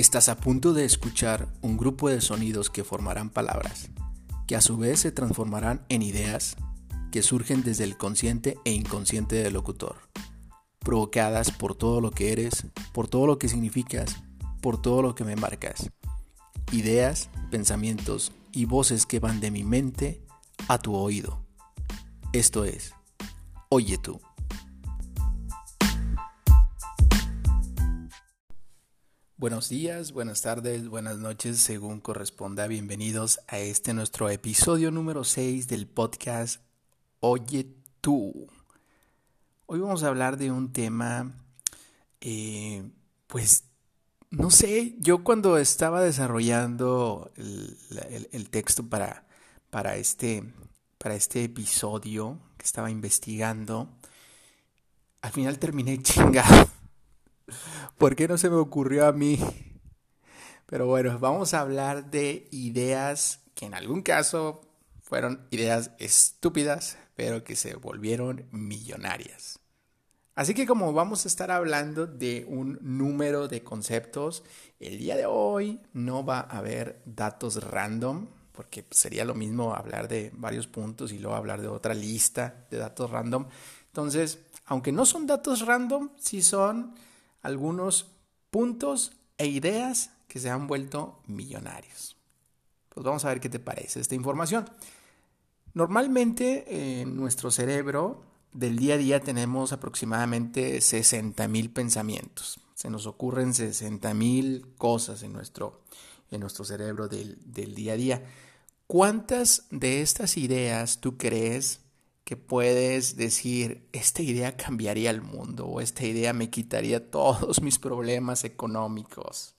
Estás a punto de escuchar un grupo de sonidos que formarán palabras, que a su vez se transformarán en ideas que surgen desde el consciente e inconsciente del locutor, provocadas por todo lo que eres, por todo lo que significas, por todo lo que me marcas. Ideas, pensamientos y voces que van de mi mente a tu oído. Esto es, oye tú. Buenos días, buenas tardes, buenas noches, según corresponda. Bienvenidos a este nuestro episodio número 6 del podcast Oye tú. Hoy vamos a hablar de un tema, eh, pues, no sé, yo cuando estaba desarrollando el, texto para, para, este, para este episodio que estaba investigando, al final terminé chingado ¿Por qué no se me ocurrió a mí? Pero bueno, vamos a hablar de ideas que en algún caso fueron ideas estúpidas, pero que se volvieron millonarias. Así que como vamos a estar hablando de un número de conceptos, el día de hoy no va a haber datos random, porque sería lo mismo hablar de varios puntos y luego hablar de otra lista de datos random. Entonces, aunque no son datos random, sí son algunos puntos e ideas que se han vuelto millonarios. Pues vamos a ver qué te parece esta información. Normalmente en nuestro cerebro del día a día tenemos aproximadamente 60 mil pensamientos. Se nos ocurren 60 mil cosas en nuestro, en nuestro cerebro del, del día a día. ¿Cuántas de estas ideas tú crees que puedes decir, esta idea cambiaría el mundo o esta idea me quitaría todos mis problemas económicos.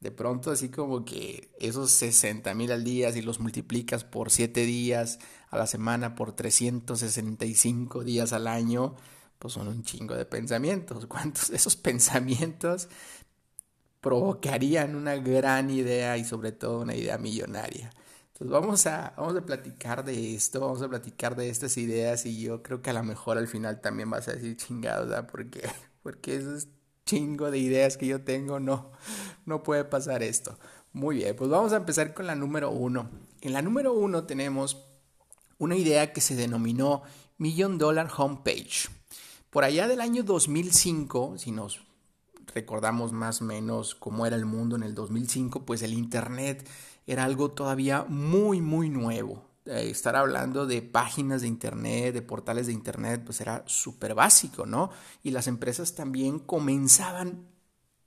De pronto así como que esos 60 mil al día, si los multiplicas por 7 días a la semana, por 365 días al año, pues son un chingo de pensamientos. ¿Cuántos de esos pensamientos provocarían una gran idea y sobre todo una idea millonaria? Pues vamos a, vamos a platicar de esto, vamos a platicar de estas ideas y yo creo que a lo mejor al final también vas a decir chingado, ¿verdad? Porque, porque esos chingo de ideas que yo tengo, no, no puede pasar esto. Muy bien, pues vamos a empezar con la número uno. En la número uno tenemos una idea que se denominó Million Dollar Homepage. Por allá del año 2005, si nos recordamos más o menos cómo era el mundo en el 2005, pues el Internet era algo todavía muy, muy nuevo. Eh, estar hablando de páginas de Internet, de portales de Internet, pues era súper básico, ¿no? Y las empresas también comenzaban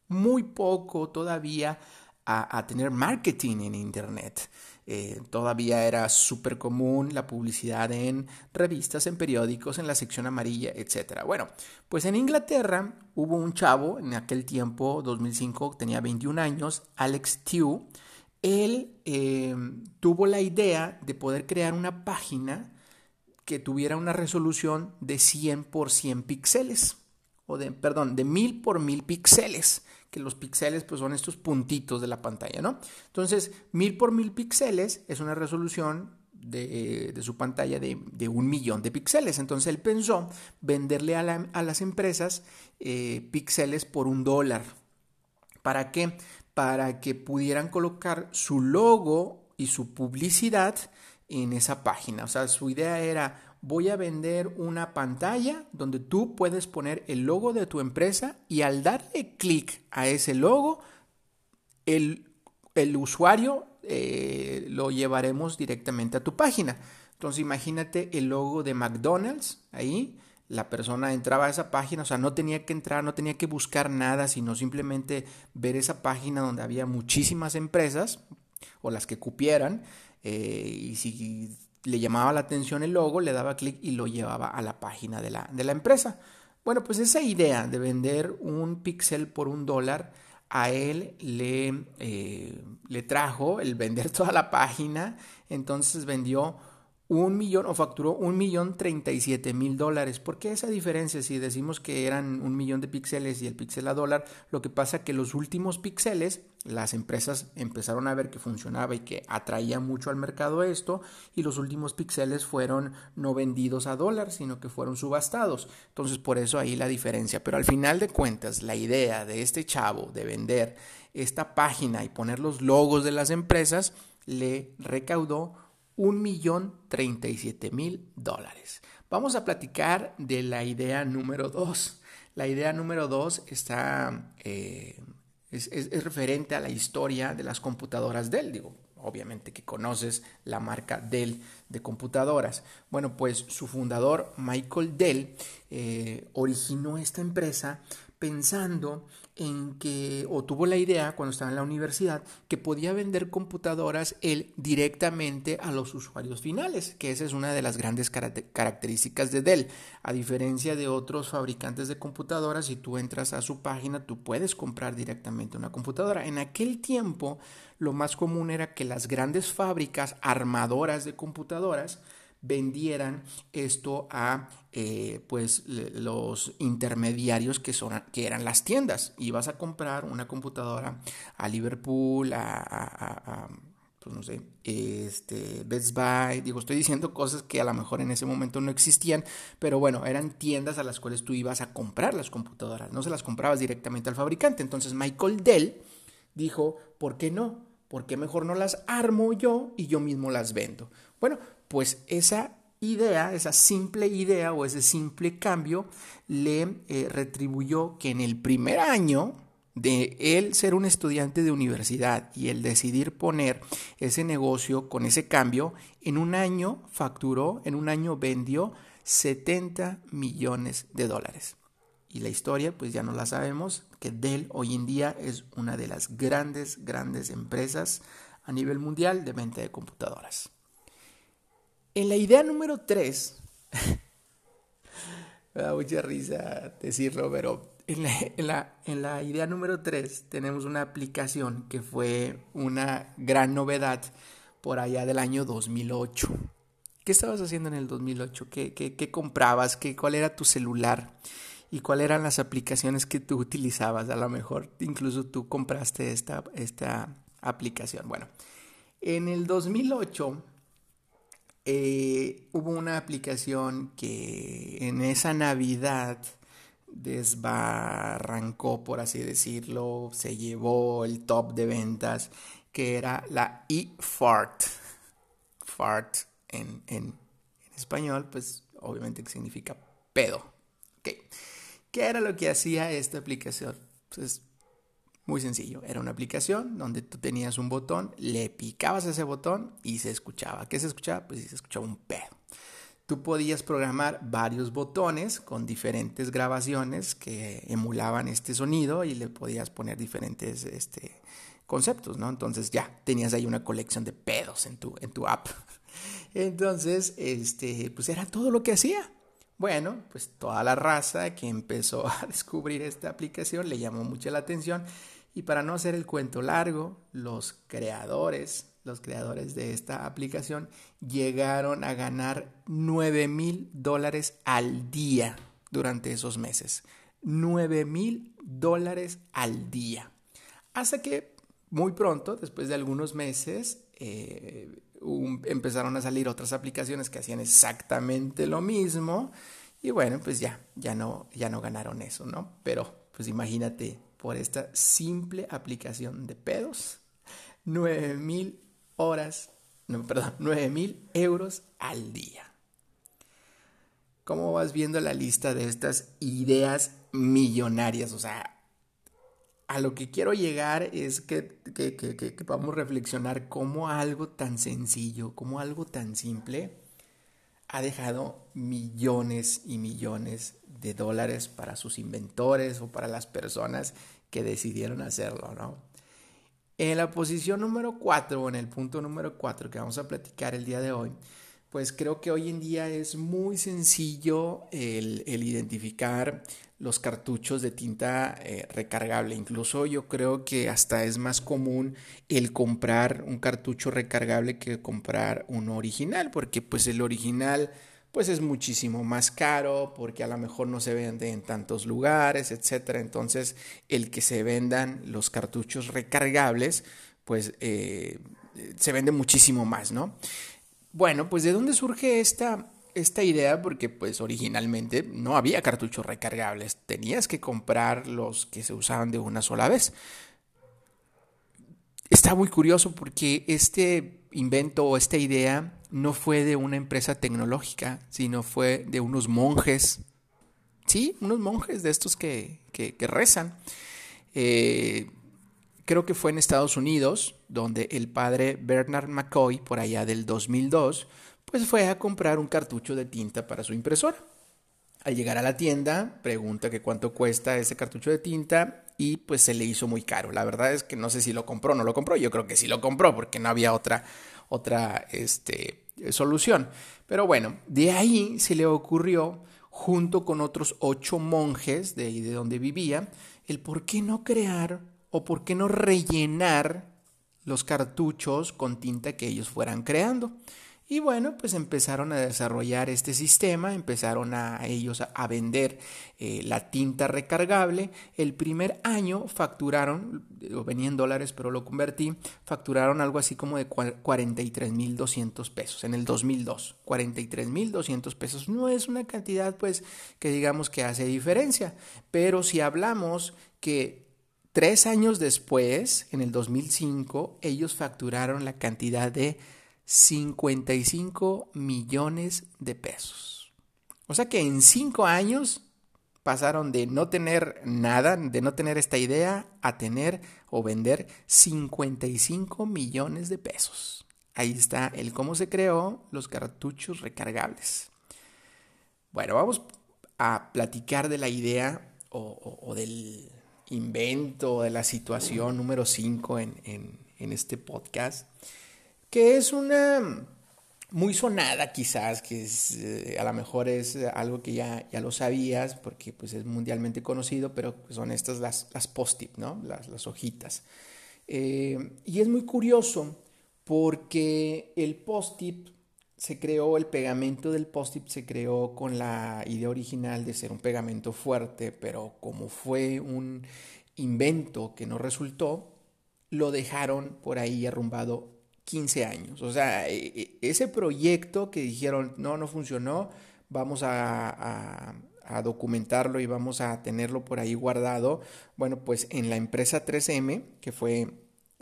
muy poco todavía a, tener marketing en Internet. Eh, todavía era súper común la publicidad en revistas, en periódicos, en la sección amarilla, etc. Bueno, pues en Inglaterra hubo un chavo en aquel tiempo, 2005, tenía 21 años, Alex Tew, él em, tuvo la idea de poder crear una página que tuviera una resolución de 100 por 100 píxeles, o de, perdón, de 1000 por 1000 píxeles, que los píxeles pues son estos puntitos de la pantalla, ¿no? Entonces, 1000 por 1000 píxeles es una resolución de, su pantalla de, un millón de píxeles. Entonces él pensó venderle a, las empresas eh, píxeles por un dólar. ¿Para qué? Para que pudieran colocar su logo y su publicidad en esa página. O sea, su idea era, voy a vender una pantalla donde tú puedes poner el logo de tu empresa y al darle clic a ese logo, el, usuario eh, lo llevaremos directamente a tu página. Entonces imagínate el logo de McDonald's ahí la persona entraba a esa página, o sea, no tenía que entrar, no tenía que buscar nada, sino simplemente ver esa página donde había muchísimas empresas o las que cupieran, eh, y si le llamaba la atención el logo, le daba clic y lo llevaba a la página de la, de la empresa. Bueno, pues esa idea de vender un píxel por un dólar, a él le, eh, le trajo el vender toda la página, entonces vendió un millón o facturó un millón treinta y siete mil dólares. ¿Por qué esa diferencia? Si decimos que eran un millón de píxeles y el píxel a dólar, lo que pasa que los últimos píxeles, las empresas empezaron a ver que funcionaba y que atraía mucho al mercado esto, y los últimos píxeles fueron no vendidos a dólar, sino que fueron subastados. Entonces, por eso ahí la diferencia. Pero al final de cuentas, la idea de este chavo de vender esta página y poner los logos de las empresas le recaudó un millón treinta y siete mil dólares. Vamos a platicar de la idea número dos. La idea número dos está, eh, es, referente a la historia de las computadoras Dell. Digo, obviamente que conoces la marca Dell de computadoras. Bueno, pues su fundador, Michael Dell, eh, originó esta empresa pensando en que, o tuvo la idea cuando estaba en la universidad, que podía vender computadoras él directamente a los usuarios finales, que esa es una de las grandes características de Dell. A diferencia de otros fabricantes de computadoras, si tú entras a su página, tú puedes comprar directamente una computadora. En aquel tiempo, lo más común era que las grandes fábricas armadoras de computadoras, vendieran esto a eh, pues los intermediarios que son que eran las tiendas. Ibas a comprar una computadora a Liverpool a, pues no sé este Best Buy. Digo estoy diciendo cosas que a lo mejor en ese momento no existían pero bueno eran tiendas a las cuales tú ibas a comprar las computadoras. No se las comprabas directamente al fabricante. Entonces Michael Dell dijo por qué no ¿Por qué mejor no las armo yo y yo mismo las vendo? Bueno, pues esa idea, esa simple idea o ese simple cambio le eh, retribuyó que en el primer año de él ser un estudiante de universidad y el decidir poner ese negocio con ese cambio, en un año facturó, en un año vendió 70 millones de dólares. Y la historia, pues ya no la sabemos, que Dell hoy en día es una de las grandes, grandes empresas a nivel mundial de venta de computadoras. En la idea número 3, me da mucha risa decirlo, pero en la, en la, idea número 3 tenemos una aplicación que fue una gran novedad por allá del año 2008. ¿Qué estabas haciendo en el 2008? ¿Qué, qué, comprabas? ¿Qué, ¿Cuál era tu celular? ¿Y cuáles eran las aplicaciones que tú utilizabas? A lo mejor incluso tú compraste esta, esta aplicación. Bueno, en el 2008 eh, hubo una aplicación que en esa Navidad desbarrancó, por así decirlo, se llevó el top de ventas, que era la eFart. Fart en, en, español, pues obviamente que significa pedo. ¿Qué era lo que hacía esta aplicación? Pues muy sencillo, era una aplicación donde tú tenías un botón, le picabas ese botón y se escuchaba. ¿Qué se escuchaba? Pues se escuchaba un pedo. Tú podías programar varios botones con diferentes grabaciones que emulaban este sonido y le podías poner diferentes este, conceptos, ¿no? Entonces ya tenías ahí una colección de pedos en tu, en tu app. Entonces, este, pues era todo lo que hacía. Bueno, pues toda la raza que empezó a descubrir esta aplicación le llamó mucho la atención y para no hacer el cuento largo, los creadores, los creadores de esta aplicación llegaron a ganar 9 mil dólares al día durante esos meses. 9 mil dólares al día. Hasta que muy pronto, después de algunos meses, eh, empezaron a salir otras aplicaciones que hacían exactamente lo mismo. Y bueno, pues ya, ya no, ya no ganaron eso, ¿no? Pero pues imagínate por esta simple aplicación de pedos, 9 mil horas, no, perdón, 9 mil euros al día. ¿Cómo vas viendo la lista de estas ideas millonarias? O sea, a lo que quiero llegar es que, que, que, que, podamos reflexionar cómo algo tan sencillo, cómo algo tan simple ha dejado millones y millones de dólares para sus inventores o para las personas que decidieron hacerlo, ¿no? En la posición número 4 o en el punto número 4 que vamos a platicar el día de hoy, pues creo que hoy en día es muy sencillo el, identificar los cartuchos de tinta eh, recargable. Incluso yo creo que hasta es más común el comprar un cartucho recargable que comprar uno original, porque pues el original pues es muchísimo más caro, porque a lo mejor no se vende en tantos lugares, etcétera. Entonces, el que se vendan los cartuchos recargables, pues eh, se vende muchísimo más, ¿no? Bueno, pues ¿de dónde surge esta, esta idea? Porque pues originalmente no había cartuchos recargables, tenías que comprar los que se usaban de una sola vez. Está muy curioso porque este invento o esta idea no fue de una empresa tecnológica, sino fue de unos monjes, sí, unos monjes de estos que, que, rezan. Eh, creo que fue en Estados Unidos, donde el padre Bernard McCoy, por allá del 2002, pues fue a comprar un cartucho de tinta para su impresora. Al llegar a la tienda, pregunta que cuánto cuesta ese cartucho de tinta y pues se le hizo muy caro. La verdad es que no sé si lo compró o no lo compró. Yo creo que sí lo compró porque no había otra, otra este, solución. Pero bueno, de ahí se le ocurrió, junto con otros ocho monjes de, de donde vivía, el por qué no crear o por qué no rellenar los cartuchos con tinta que ellos fueran creando. Y bueno, pues empezaron a desarrollar este sistema, empezaron a, ellos a, vender eh, la tinta recargable. El primer año facturaron, lo venía en dólares, pero lo convertí, facturaron algo así como de 43.200 pesos en el 2002. 43.200 pesos no es una cantidad pues que digamos que hace diferencia, pero si hablamos que Tres años después, en el 2005, ellos facturaron la cantidad de 55 millones de pesos. O sea que en cinco años pasaron de no tener nada, de no tener esta idea, a tener o vender 55 millones de pesos. Ahí está el cómo se creó los cartuchos recargables. Bueno, vamos a platicar de la idea o, o del invento, de la situación número 5 en, este podcast, que es una muy sonada quizás, que eh, a lo mejor es algo que ya, ya lo sabías porque pues es mundialmente conocido, pero son estas las, las post-it, ¿no? Las, hojitas. Eh, y es muy curioso porque el post-it se creó, el pegamento del post-it se creó con la idea original de ser un pegamento fuerte, pero como fue un invento que no resultó, lo dejaron por ahí arrumbado 15 años. O sea, e, e, ese proyecto que dijeron, no, no funcionó, vamos a, documentarlo y vamos a tenerlo por ahí guardado. Bueno, pues en la empresa 3M, que fue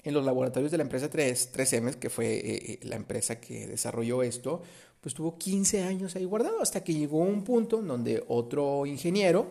en los laboratorios de la empresa 3, 3M, que fue eh, eh, la empresa que desarrolló esto, pues tuvo 15 años ahí guardado hasta que llegó un punto en donde otro ingeniero,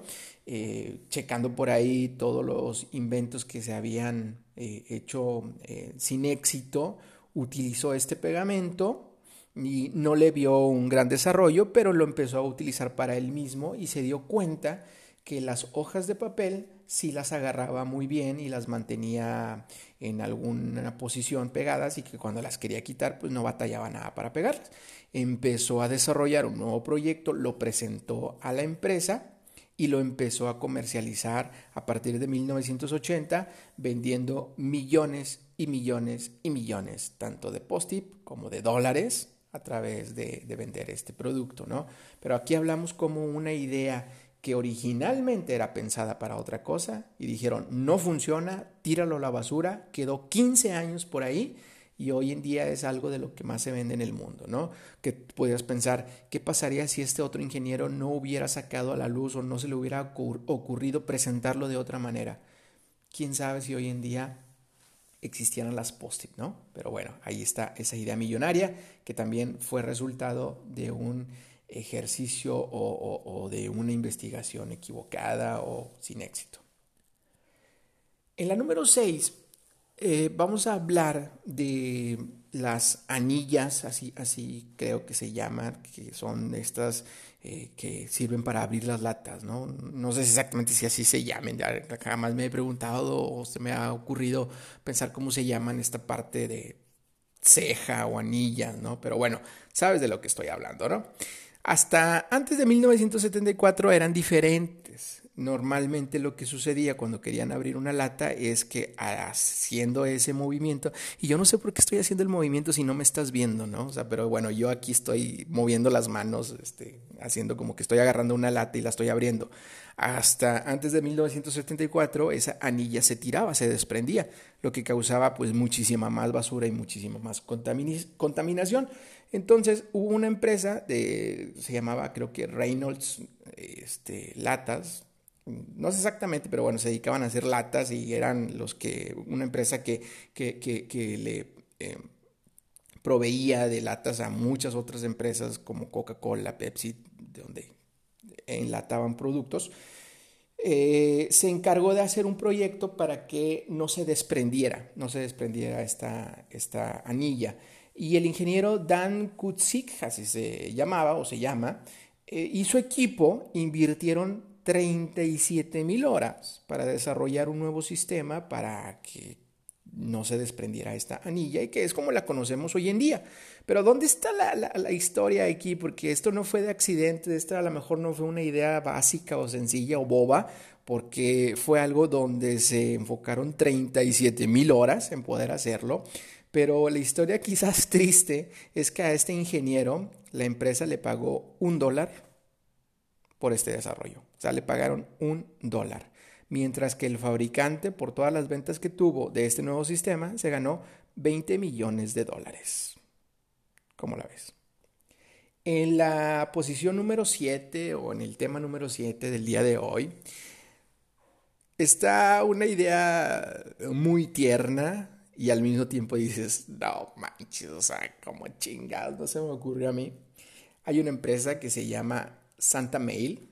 eh, checando por ahí todos los inventos que se habían hecho sin éxito, utilizó este pegamento y no le vio un gran desarrollo, pero lo empezó a utilizar para él mismo y se dio cuenta que las hojas de papel sí las agarraba muy bien y las mantenía en alguna posición pegadas y que cuando las quería quitar pues no batallaba nada para pegarlas. Empezó a desarrollar un nuevo proyecto, lo presentó a la empresa y lo empezó a comercializar a partir de 1980 vendiendo millones y millones y millones tanto de post-it como de dólares a través de, de vender este producto, ¿no? Pero aquí hablamos como una idea que originalmente era pensada para otra cosa y dijeron, no funciona, tíralo a la basura, quedó 15 años por ahí y hoy en día es algo de lo que más se vende en el mundo, ¿no? Que podrías pensar, ¿qué pasaría si este otro ingeniero no hubiera sacado a la luz o no se le hubiera ocurrido presentarlo de otra manera? ¿Quién sabe si hoy en día existieran las post-it, ¿no? Pero bueno, ahí está esa idea millonaria que también fue resultado de un ejercicio o, de una investigación equivocada o sin éxito. En la número 6 eh, vamos a hablar de las anillas, así, así creo que se llaman, que son estas eh, que sirven para abrir las latas, ¿no? No sé exactamente si así se llamen, jamás me he preguntado o se me ha ocurrido pensar cómo se llaman esta parte de, ceja o anilla, ¿no? Pero bueno, sabes de lo que estoy hablando, ¿no? Hasta antes de 1974 eran diferentes. Normalmente lo que sucedía cuando querían abrir una lata es que haciendo ese movimiento, y yo no sé por qué estoy haciendo el movimiento si no me estás viendo, ¿no? O sea, pero bueno, yo aquí estoy moviendo las manos, este, haciendo como que estoy agarrando una lata y la estoy abriendo. Hasta antes de 1974 esa anilla se tiraba, se desprendía, lo que causaba pues muchísima más basura y muchísima más contaminación. Entonces hubo una empresa de, se llamaba creo que Reynolds este, Latas, no sé exactamente, pero bueno, se dedicaban a hacer latas y eran los que, una empresa que, que, le eh, proveía de latas a muchas otras empresas como Coca-Cola, Pepsi, de donde enlataban productos. Eh, se encargó de hacer un proyecto para que no se desprendiera, no se desprendiera esta, esta anilla. Y el ingeniero Dan Kutzik, así se llamaba o se llama, eh, y su equipo invirtieron 37 mil horas para desarrollar un nuevo sistema para que no se desprendiera esta anilla y que es como la conocemos hoy en día. Pero ¿dónde está la, la, historia aquí? Porque esto no fue de accidente, esto a lo mejor no fue una idea básica o sencilla o boba, porque fue algo donde se enfocaron 37 mil horas en poder hacerlo. Pero la historia quizás triste es que a este ingeniero la empresa le pagó un dólar por este desarrollo. O sea, le pagaron un dólar. Mientras que el fabricante, por todas las ventas que tuvo de este nuevo sistema, se ganó 20 millones de dólares. ¿Cómo la ves? En la posición número 7 o en el tema número 7 del día de hoy está una idea muy tierna y al mismo tiempo dices, no manches, o sea, como chingados, no se me ocurrió a mí. Hay una empresa que se llama Santa Mail.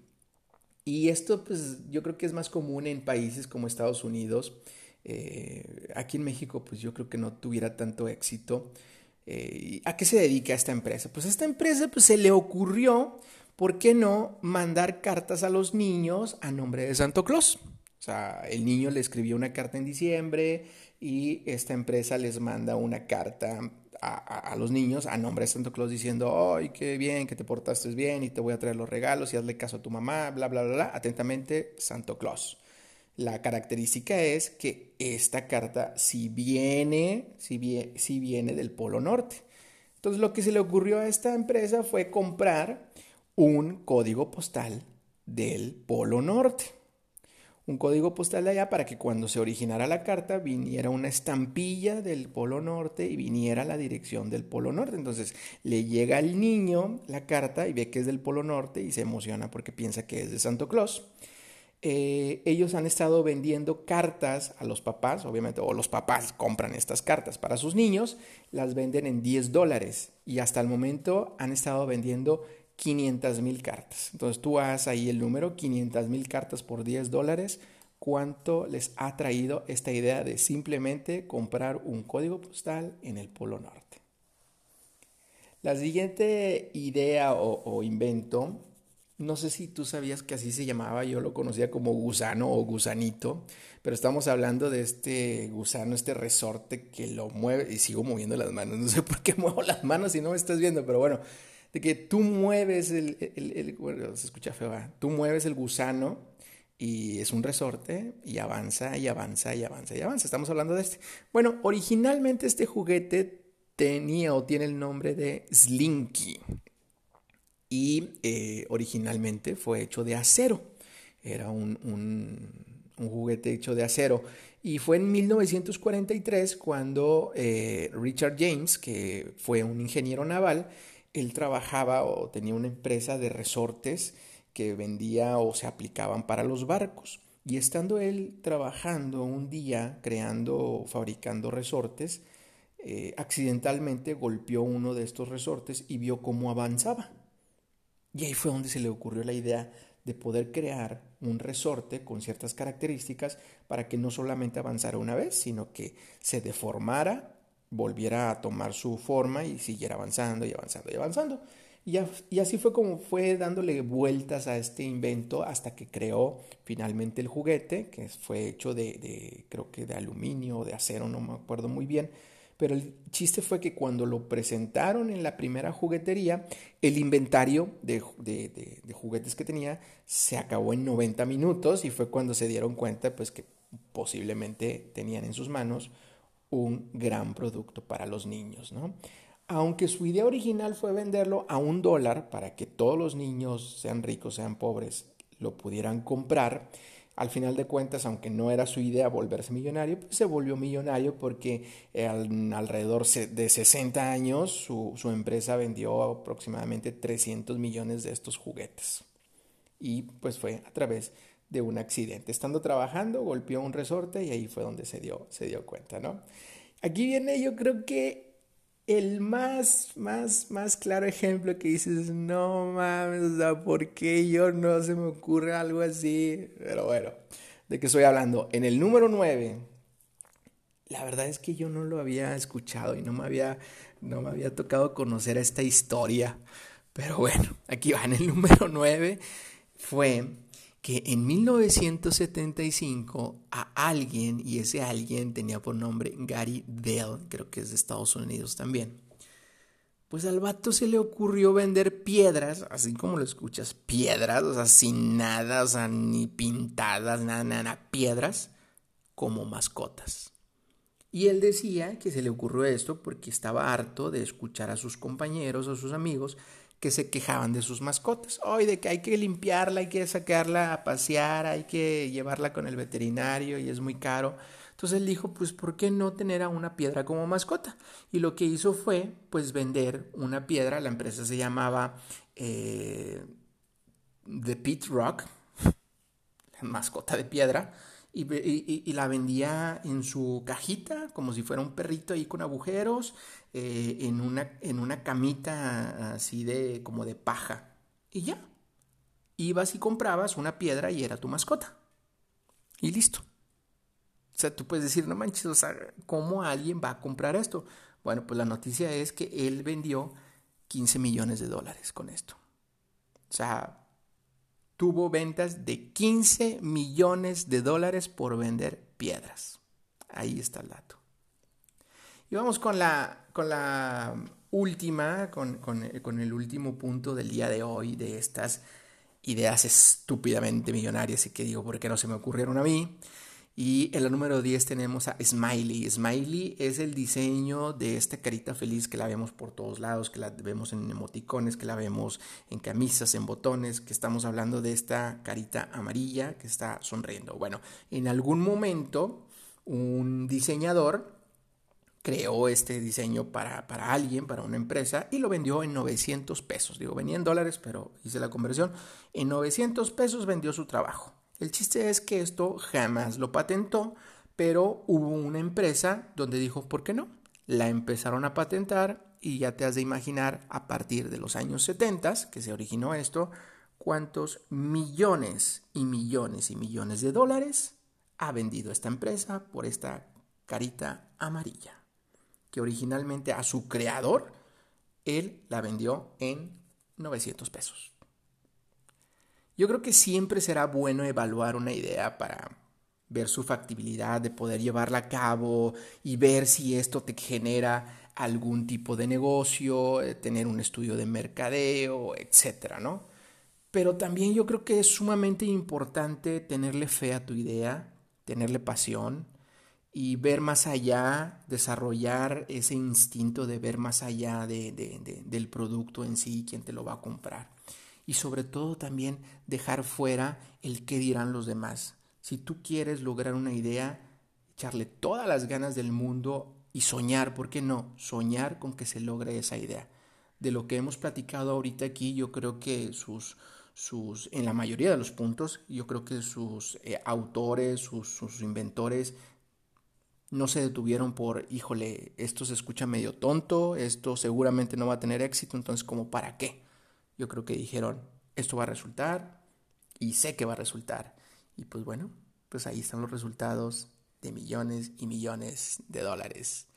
Y esto, pues, yo creo que es más común en países como Estados Unidos. Eh, aquí en México, pues yo creo que no tuviera tanto éxito. Eh, ¿A qué se dedica esta empresa? Pues a esta empresa pues, se le ocurrió, ¿por qué no mandar cartas a los niños a nombre de Santo Claus? O sea, el niño le escribió una carta en diciembre y esta empresa les manda una carta a, los niños a nombre de Santo Claus diciendo, ¡ay, qué bien, que te portaste bien y te voy a traer los regalos y hazle caso a tu mamá, bla, bla, bla, bla. Atentamente, Santo Claus. La característica es que esta carta si viene, si viene del Polo Norte. Entonces lo que se le ocurrió a esta empresa fue comprar un código postal del Polo Norte un código postal de allá para que cuando se originara la carta viniera una estampilla del Polo Norte y viniera la dirección del Polo Norte. Entonces le llega al niño la carta y ve que es del Polo Norte y se emociona porque piensa que es de Santo Claus. Eh, ellos han estado vendiendo cartas a los papás, obviamente, o los papás compran estas cartas para sus niños, las venden en 10 dólares y hasta el momento han estado vendiendo 500 mil cartas. Entonces tú haz ahí el número, 500 mil cartas por 10 dólares. ¿Cuánto les ha traído esta idea de simplemente comprar un código postal en el Polo Norte? La siguiente idea o, invento, no sé si tú sabías que así se llamaba, yo lo conocía como gusano o gusanito, pero estamos hablando de este gusano, este resorte que lo mueve, y sigo moviendo las manos, no sé por qué muevo las manos si no me estás viendo, pero bueno, de que tú mueves el, bueno, se escucha feo, tú mueves el gusano y es un resorte y avanza y avanza y avanza y avanza. Estamos hablando de este. Bueno, originalmente este juguete tenía o tiene el nombre de Slinky y eh, originalmente fue hecho de acero. Era un, un, juguete hecho de acero. Y fue en 1943 cuando eh, Richard James, que fue un ingeniero naval, él trabajaba o tenía una empresa de resortes que vendía o se aplicaban para los barcos. Y estando él trabajando un día creando, fabricando resortes, eh, accidentalmente golpeó uno de estos resortes y vio cómo avanzaba. Y ahí fue donde se le ocurrió la idea de poder crear un resorte con ciertas características para que no solamente avanzara una vez, sino que se deformara volviera a tomar su forma y siguiera avanzando y avanzando y avanzando. Y, así fue como fue dándole vueltas a este invento hasta que creó finalmente el juguete, que fue hecho de, creo que de aluminio o de acero, no me acuerdo muy bien, Pero el chiste fue que cuando lo presentaron en la primera juguetería, el inventario de, juguetes que tenía se acabó en 90 minutos y fue cuando se dieron cuenta pues que posiblemente tenían en sus manos un gran producto para los niños, ¿no? Aunque su idea original fue venderlo a un dólar para que todos los niños, sean ricos, sean pobres, lo pudieran comprar, al final de cuentas, aunque no era su idea volverse millonario, pues se volvió millonario porque eh, alrededor de 60 años su, su, empresa vendió aproximadamente 300 millones de estos juguetes. Y pues fue a través de un accidente. Estando trabajando, golpeó un resorte y ahí fue donde se dio, se dio cuenta, ¿no? Aquí viene yo creo que el más, más, más claro ejemplo que dices, no mames, ¿por qué yo no se me ocurre algo así? Pero bueno, ¿de qué estoy hablando? En el número 9, la verdad es que yo no lo había escuchado y no me había, no me había tocado conocer esta historia. Pero bueno, aquí va, en el número 9 fue que en 1975 a alguien, y ese alguien tenía por nombre Gary Dell, creo que es de Estados Unidos también, pues al vato se le ocurrió vender piedras, así como lo escuchas, piedras, o sea, sin nada, o sea, ni pintadas, nada, nada, piedras, como mascotas. Y él decía que se le ocurrió esto porque estaba harto de escuchar a sus compañeros, a sus amigos, que se quejaban de sus mascotas. Hoy de que hay que limpiarla, hay que sacarla a pasear, hay que llevarla con el veterinario y es muy caro. Entonces él dijo, pues, ¿por qué no tener a una piedra como mascota? Y lo que hizo fue, pues, vender una piedra. La empresa se llamaba eh, The Pit Rock, la mascota de piedra y, la vendía en su cajita, como si fuera un perrito ahí con agujeros, eh, en, una, en una camita así de como de paja. Y ya. Ibas y comprabas una piedra y era tu mascota. Y listo. O sea, tú puedes decir, no manches, o sea, ¿cómo alguien va a comprar esto? Bueno, pues la noticia es que él vendió 15 millones de dólares con esto. O sea, tuvo ventas de 15 millones de dólares por vender piedras. Ahí está el dato. Y vamos con la, con la última, con, con el último punto del día de hoy, de estas ideas estúpidamente millonarias y que digo, ¿por qué no se me ocurrieron a mí? Y en la número 10 tenemos a Smiley. Smiley es el diseño de esta carita feliz que la vemos por todos lados, que la vemos en emoticones, que la vemos en camisas, en botones, que estamos hablando de esta carita amarilla que está sonriendo. Bueno, en algún momento un diseñador creó este diseño para, para, alguien, para una empresa, y lo vendió en 900 pesos. Digo, venía en dólares, pero hice la conversión. En 900 pesos vendió su trabajo. El chiste es que esto jamás lo patentó, pero hubo una empresa donde dijo, ¿por qué no? La empezaron a patentar y ya te has de imaginar a partir de los años 70 que se originó esto, cuántos millones y millones y millones de dólares ha vendido esta empresa por esta carita amarilla, que originalmente a su creador él la vendió en 900 pesos. Yo creo que siempre será bueno evaluar una idea para ver su factibilidad de poder llevarla a cabo y ver si esto te genera algún tipo de negocio, eh, tener un estudio de mercadeo, etcétera, ¿no? Pero también yo creo que es sumamente importante tenerle fe a tu idea, tenerle pasión y ver más allá, desarrollar ese instinto de ver más allá del producto en sí, quién te lo va a comprar y sobre todo también dejar fuera el qué dirán los demás. Si tú quieres lograr una idea, echarle todas las ganas del mundo y soñar, ¿por qué no? Soñar con que se logre esa idea. De lo que hemos platicado ahorita aquí, yo creo que sus, sus en la mayoría de los puntos, yo creo que sus eh, autores, sus, sus inventores, no se detuvieron por, híjole, esto se escucha medio tonto, esto seguramente no va a tener éxito, entonces, ¿como para qué? Yo creo que dijeron, esto va a resultar y sé que va a resultar. Y pues bueno, pues ahí están los resultados de millones y millones de dólares.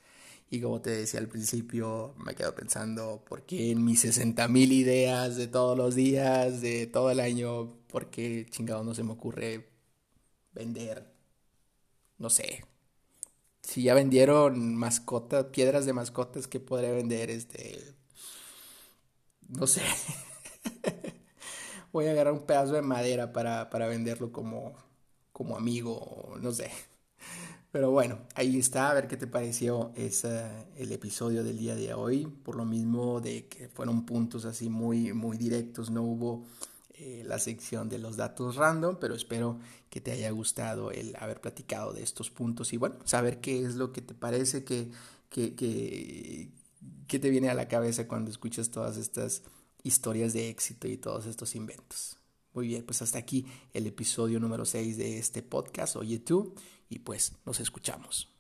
Y como te decía al principio, me quedo pensando, ¿por qué en mis 60 mil ideas de todos los días, de todo el año, por qué chingado no se me ocurre vender, no sé, si ya vendieron mascotas, piedras de mascotas que podría vender, este, no sé. Voy a agarrar un pedazo de madera para, para venderlo como, como amigo, no sé. Pero bueno, ahí está, a ver qué te pareció esa, el episodio del día de hoy. Por lo mismo de que fueron puntos así muy, muy directos, no hubo eh, la sección de los datos random, pero espero que te haya gustado el haber platicado de estos puntos y bueno, saber qué es lo que te parece, que, que, que te viene a la cabeza cuando escuchas todas estas historias de éxito y todos estos inventos. Muy bien, pues hasta aquí el episodio número 6 de este podcast, Oye tú, y pues nos escuchamos.